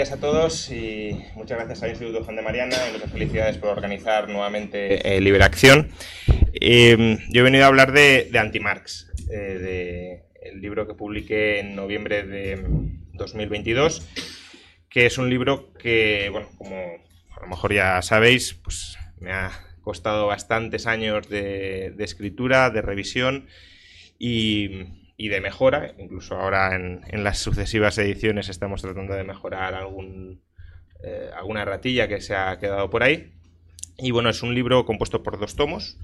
días a todos y muchas gracias al Instituto Juan de Mariana y muchas felicidades por organizar nuevamente eh, Liberación. Eh, yo he venido a hablar de, de Anti-Marx, eh, del libro que publiqué en noviembre de 2022, que es un libro que, bueno, como a lo mejor ya sabéis, pues me ha costado bastantes años de, de escritura, de revisión y y de mejora. Incluso ahora en, las sucesivas ediciones estamos tratando de mejorar algún, eh, alguna ratilla que se ha quedado por ahí. Y bueno, es un libro compuesto por dos tomos.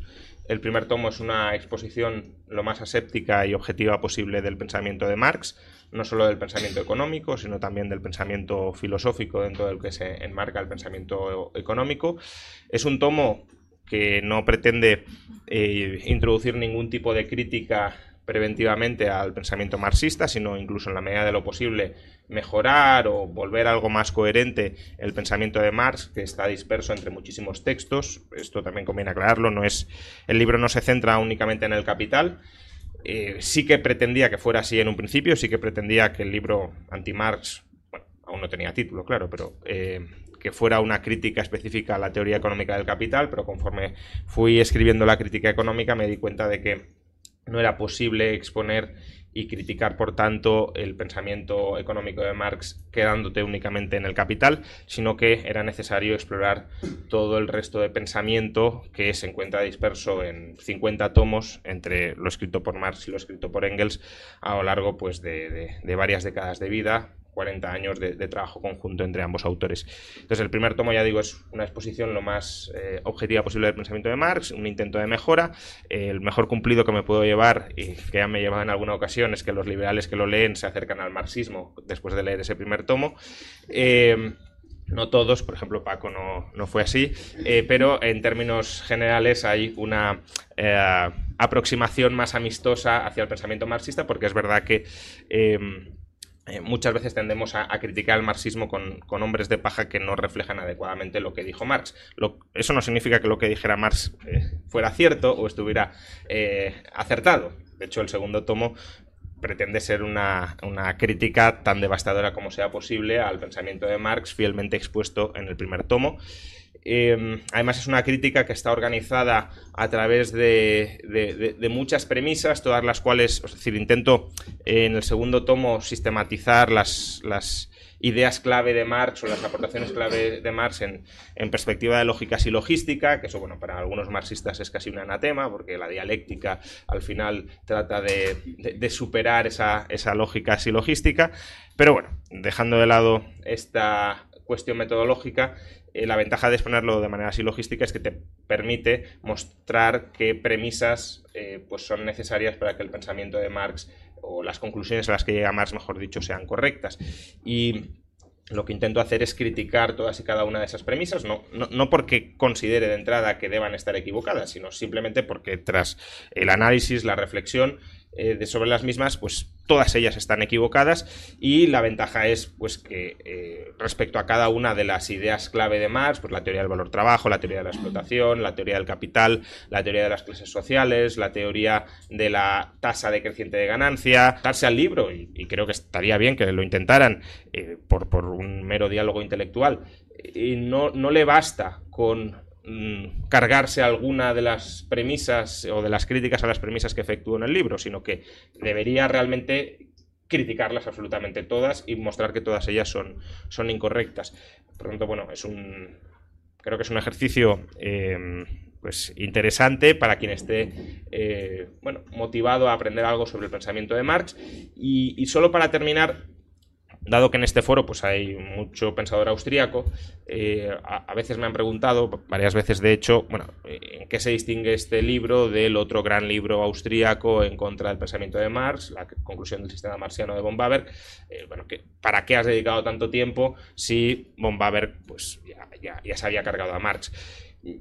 El primer tomo es una exposición lo más aséptica y objetiva posible del pensamiento de Marx, no solo del pensamiento económico, sino también del pensamiento filosófico dentro del que se enmarca el pensamiento económico. Es un tomo que no pretende eh, introducir ningún tipo de crítica preventivamente al pensamiento marxista, sino incluso en la medida de lo posible mejorar o volver algo más coherente el pensamiento de Marx, que está disperso entre muchísimos textos. Esto también conviene aclararlo, no es el libro no se centra únicamente en el capital. Eh, sí que pretendía que fuera así en un principio, sí que pretendía que el libro anti-Marx, bueno, aún no tenía título, claro, pero eh, que fuera una crítica específica a la teoría económica del capital, pero conforme fui escribiendo la crítica económica me di cuenta de que no era posible exponer y criticar, por tanto, el pensamiento económico de Marx quedándote únicamente en el capital, sino que era necesario explorar todo el resto de pensamiento que se encuentra disperso en 50 tomos entre lo escrito por Marx y lo escrito por Engels a lo largo pues, de, de varias décadas de vida, 40 años de, trabajo conjunto entre ambos autores. Entonces, el primer tomo, ya digo, es una exposición lo más eh, objetiva posible del pensamiento de Marx, un intento de mejora. el mejor cumplido que me puedo llevar, y que ya me he llevado en alguna ocasión, es que los liberales que lo leen se acercan al marxismo después de leer ese primer tomo. Eh, no todos, por ejemplo, Paco no, fue así, eh, pero en términos generales hay una aproximación más amistosa hacia el pensamiento marxista, porque es verdad que eh, muchas veces tendemos a, criticar el marxismo con, hombres de paja que no reflejan adecuadamente lo que dijo Marx. eso no significa que lo que dijera Marx eh, fuera cierto o estuviera eh, acertado. De hecho, el segundo tomo pretende ser una, una, crítica tan devastadora como sea posible al pensamiento de Marx, fielmente expuesto en el primer tomo. Em, además es una crítica que está organizada a través de, muchas premisas, todas las cuales, es decir, intento en el segundo tomo sistematizar las, ideas clave de Marx o las aportaciones clave de Marx en, perspectiva de lógica y logística, que eso, bueno, para algunos marxistas es casi un anatema, porque la dialéctica al final trata de, superar esa, esa lógica logística. Pero bueno, dejando de lado esta cuestión metodológica, eh, la ventaja de exponerlo de manera así logística es que te permite mostrar qué premisas eh, pues son necesarias para que el pensamiento de Marx o las conclusiones a las que llega Marx, mejor dicho, sean correctas. Y lo que intento hacer es criticar todas y cada una de esas premisas, no, no, porque considere de entrada que deban estar equivocadas, sino simplemente porque tras el análisis, la reflexión, eh, de sobre las mismas, pues todas ellas están equivocadas y la ventaja es pues que eh, respecto a cada una de las ideas clave de Marx, pues la teoría del valor trabajo, la teoría de la explotación, la teoría del capital, la teoría de las clases sociales, la teoría de la tasa decreciente de ganancia, darse al libro, y, creo que estaría bien que lo intentaran eh, por, por, un mero diálogo intelectual, y no, no le basta con Mm, cargarse alguna de las premisas o de las críticas a las premisas que efectúo en el libro, sino que debería realmente criticarlas absolutamente todas y mostrar que todas ellas son, son incorrectas. Por lo tanto, bueno, es un. Creo que es un ejercicio em, pues interesante para quien esté eh, bueno, motivado a aprender algo sobre el pensamiento de Marx. Y solo para terminar, dado que en este foro pues, hay mucho pensador austríaco, eh, a, veces me han preguntado, varias veces de hecho, bueno, ¿en qué se distingue este libro del otro gran libro austríaco en contra del pensamiento de Marx, la conclusión del sistema marxiano de von Baber? Eh, bueno, ¿para qué has dedicado tanto tiempo si von Baber pues, ya se había cargado a Marx?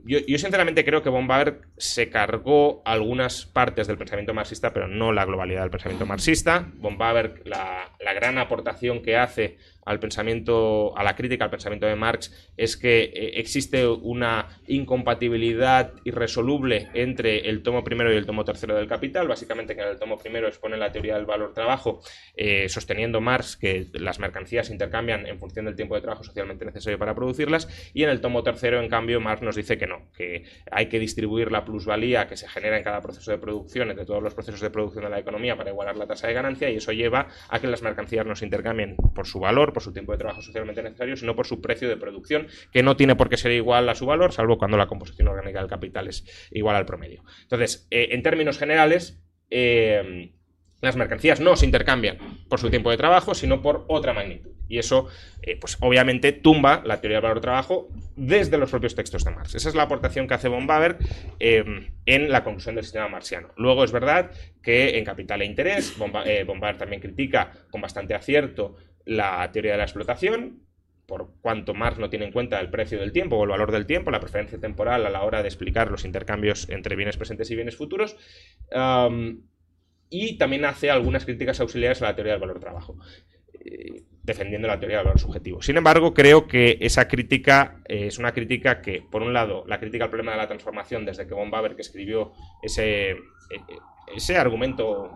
Yo, sinceramente creo que von Baber se cargó algunas partes del pensamiento marxista, pero no la globalidad del pensamiento marxista. Von Baber, la, la gran aportación que hace al pensamiento, a la crítica al pensamiento de Marx, es que eh, existe una incompatibilidad irresoluble entre el tomo primero y el tomo tercero del Capital. Básicamente que en el tomo primero expone la teoría del valor trabajo, eh, sosteniendo Marx que las mercancías intercambian en función del tiempo de trabajo socialmente necesario para producirlas, y en el tomo tercero, en cambio, Marx nos dice que no, que hay que distribuir la plusvalía que se genera en cada proceso de producción entre todos los procesos de producción de la economía para igualar la tasa de ganancia, y eso lleva a que las mercancías no se intercambien por su valor, por su tiempo de trabajo socialmente necesario, sino por su precio de producción, que no tiene por qué ser igual a su valor, salvo cuando la composición orgánica del capital es igual al promedio. Entonces, eh, en términos generales, eh, las mercancías no se intercambian por su tiempo de trabajo, sino por otra magnitud. Y eso, eh, pues obviamente, tumba la teoría del valor trabajo desde los propios textos de Marx. Esa es la aportación que hace von Baber en la conclusión del sistema marxiano. Luego es verdad que en Capital e Interés, von, Baber también critica con bastante acierto la teoría de la explotación, por cuanto Marx no tiene en cuenta el precio del tiempo o el valor del tiempo, la preferencia temporal a la hora de explicar los intercambios entre bienes presentes y bienes futuros. y también hace algunas críticas auxiliares a la teoría del valor trabajo, eh, defendiendo la teoría del valor subjetivo. Sin embargo, creo que esa crítica eh, es una crítica que, por un lado, la crítica al problema de la transformación, desde que von Baber que escribió ese, eh, ese argumento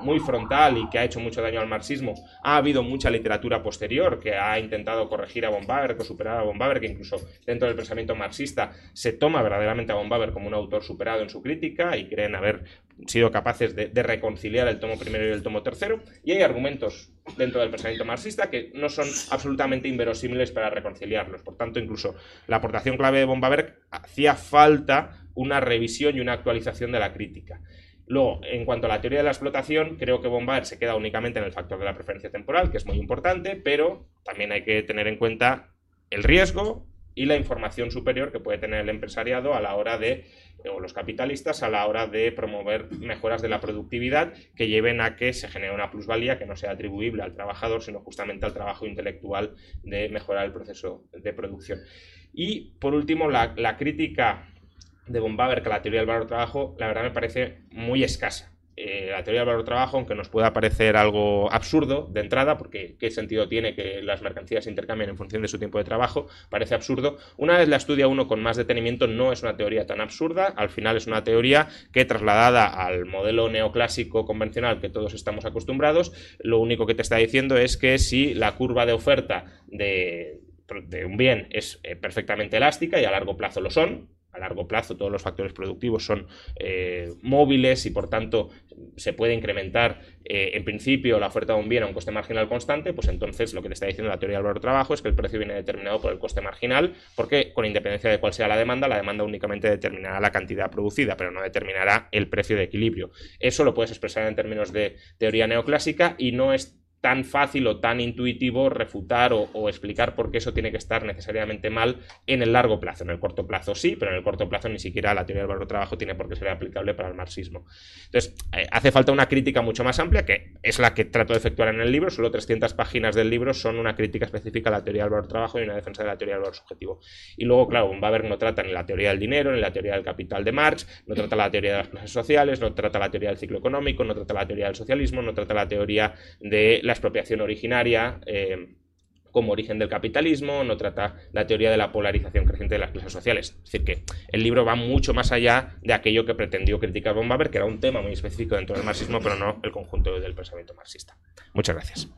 muy frontal y que ha hecho mucho daño al marxismo, ha habido mucha literatura posterior que ha intentado corregir a von Baber, que superar a von Baber, que incluso dentro del pensamiento marxista se toma verdaderamente a von Baber como un autor superado en su crítica y creen haber sido capaces de, reconciliar el tomo primero y el tomo tercero. Y hay argumentos dentro del pensamiento marxista que no son absolutamente inverosímiles para reconciliarlos. Por tanto, incluso la aportación clave de von Baber hacía falta una revisión y una actualización de la crítica. Luego, en cuanto a la teoría de la explotación, creo que Bombard se queda únicamente en el factor de la preferencia temporal, que es muy importante, pero también hay que tener en cuenta el riesgo y la información superior que puede tener el empresariado a la hora de, o los capitalistas, a la hora de promover mejoras de la productividad que lleven a que se genere una plusvalía que no sea atribuible al trabajador, sino justamente al trabajo intelectual de mejorar el proceso de producción. Y por último, la, la crítica de von que la teoría del valor trabajo, la verdad me parece muy escasa. Eh, la teoría del valor trabajo, aunque nos pueda parecer algo absurdo de entrada, porque qué sentido tiene que las mercancías se intercambien en función de su tiempo de trabajo, parece absurdo. Una vez la estudia uno con más detenimiento, no es una teoría tan absurda, al final es una teoría que trasladada al modelo neoclásico convencional que todos estamos acostumbrados, lo único que te está diciendo es que si la curva de oferta de, de un bien es eh, perfectamente elástica y a largo plazo lo son, a largo plazo todos los factores productivos son eh, móviles y por tanto se puede incrementar eh, en principio la oferta de un bien a un coste marginal constante, pues entonces lo que te está diciendo la teoría del valor trabajo es que el precio viene determinado por el coste marginal, porque con independencia de cuál sea la demanda, la demanda únicamente determinará la cantidad producida, pero no determinará el precio de equilibrio. Eso lo puedes expresar en términos de teoría neoclásica y no es tan fácil o tan intuitivo refutar o, explicar por qué eso tiene que estar necesariamente mal en el largo plazo. En el corto plazo sí, pero en el corto plazo ni siquiera la teoría del valor trabajo tiene por qué ser aplicable para el marxismo. Entonces, eh, hace falta una crítica mucho más amplia, que es la que trato de efectuar en el libro. Solo 300 páginas del libro son una crítica específica a la teoría del valor trabajo y una defensa de la teoría del valor subjetivo. Y luego, claro, Baber no trata ni la teoría del dinero, ni la teoría del capital de Marx, no trata la teoría de las clases sociales, no trata la teoría del ciclo económico, no trata la teoría del socialismo, no trata la teoría de la expropiación originaria eh, como origen del capitalismo, no trata la teoría de la polarización creciente de las clases sociales. Es decir, que el libro va mucho más allá de aquello que pretendió criticar von Baber, que era un tema muy específico dentro del marxismo, pero no el conjunto del pensamiento marxista. Muchas gracias.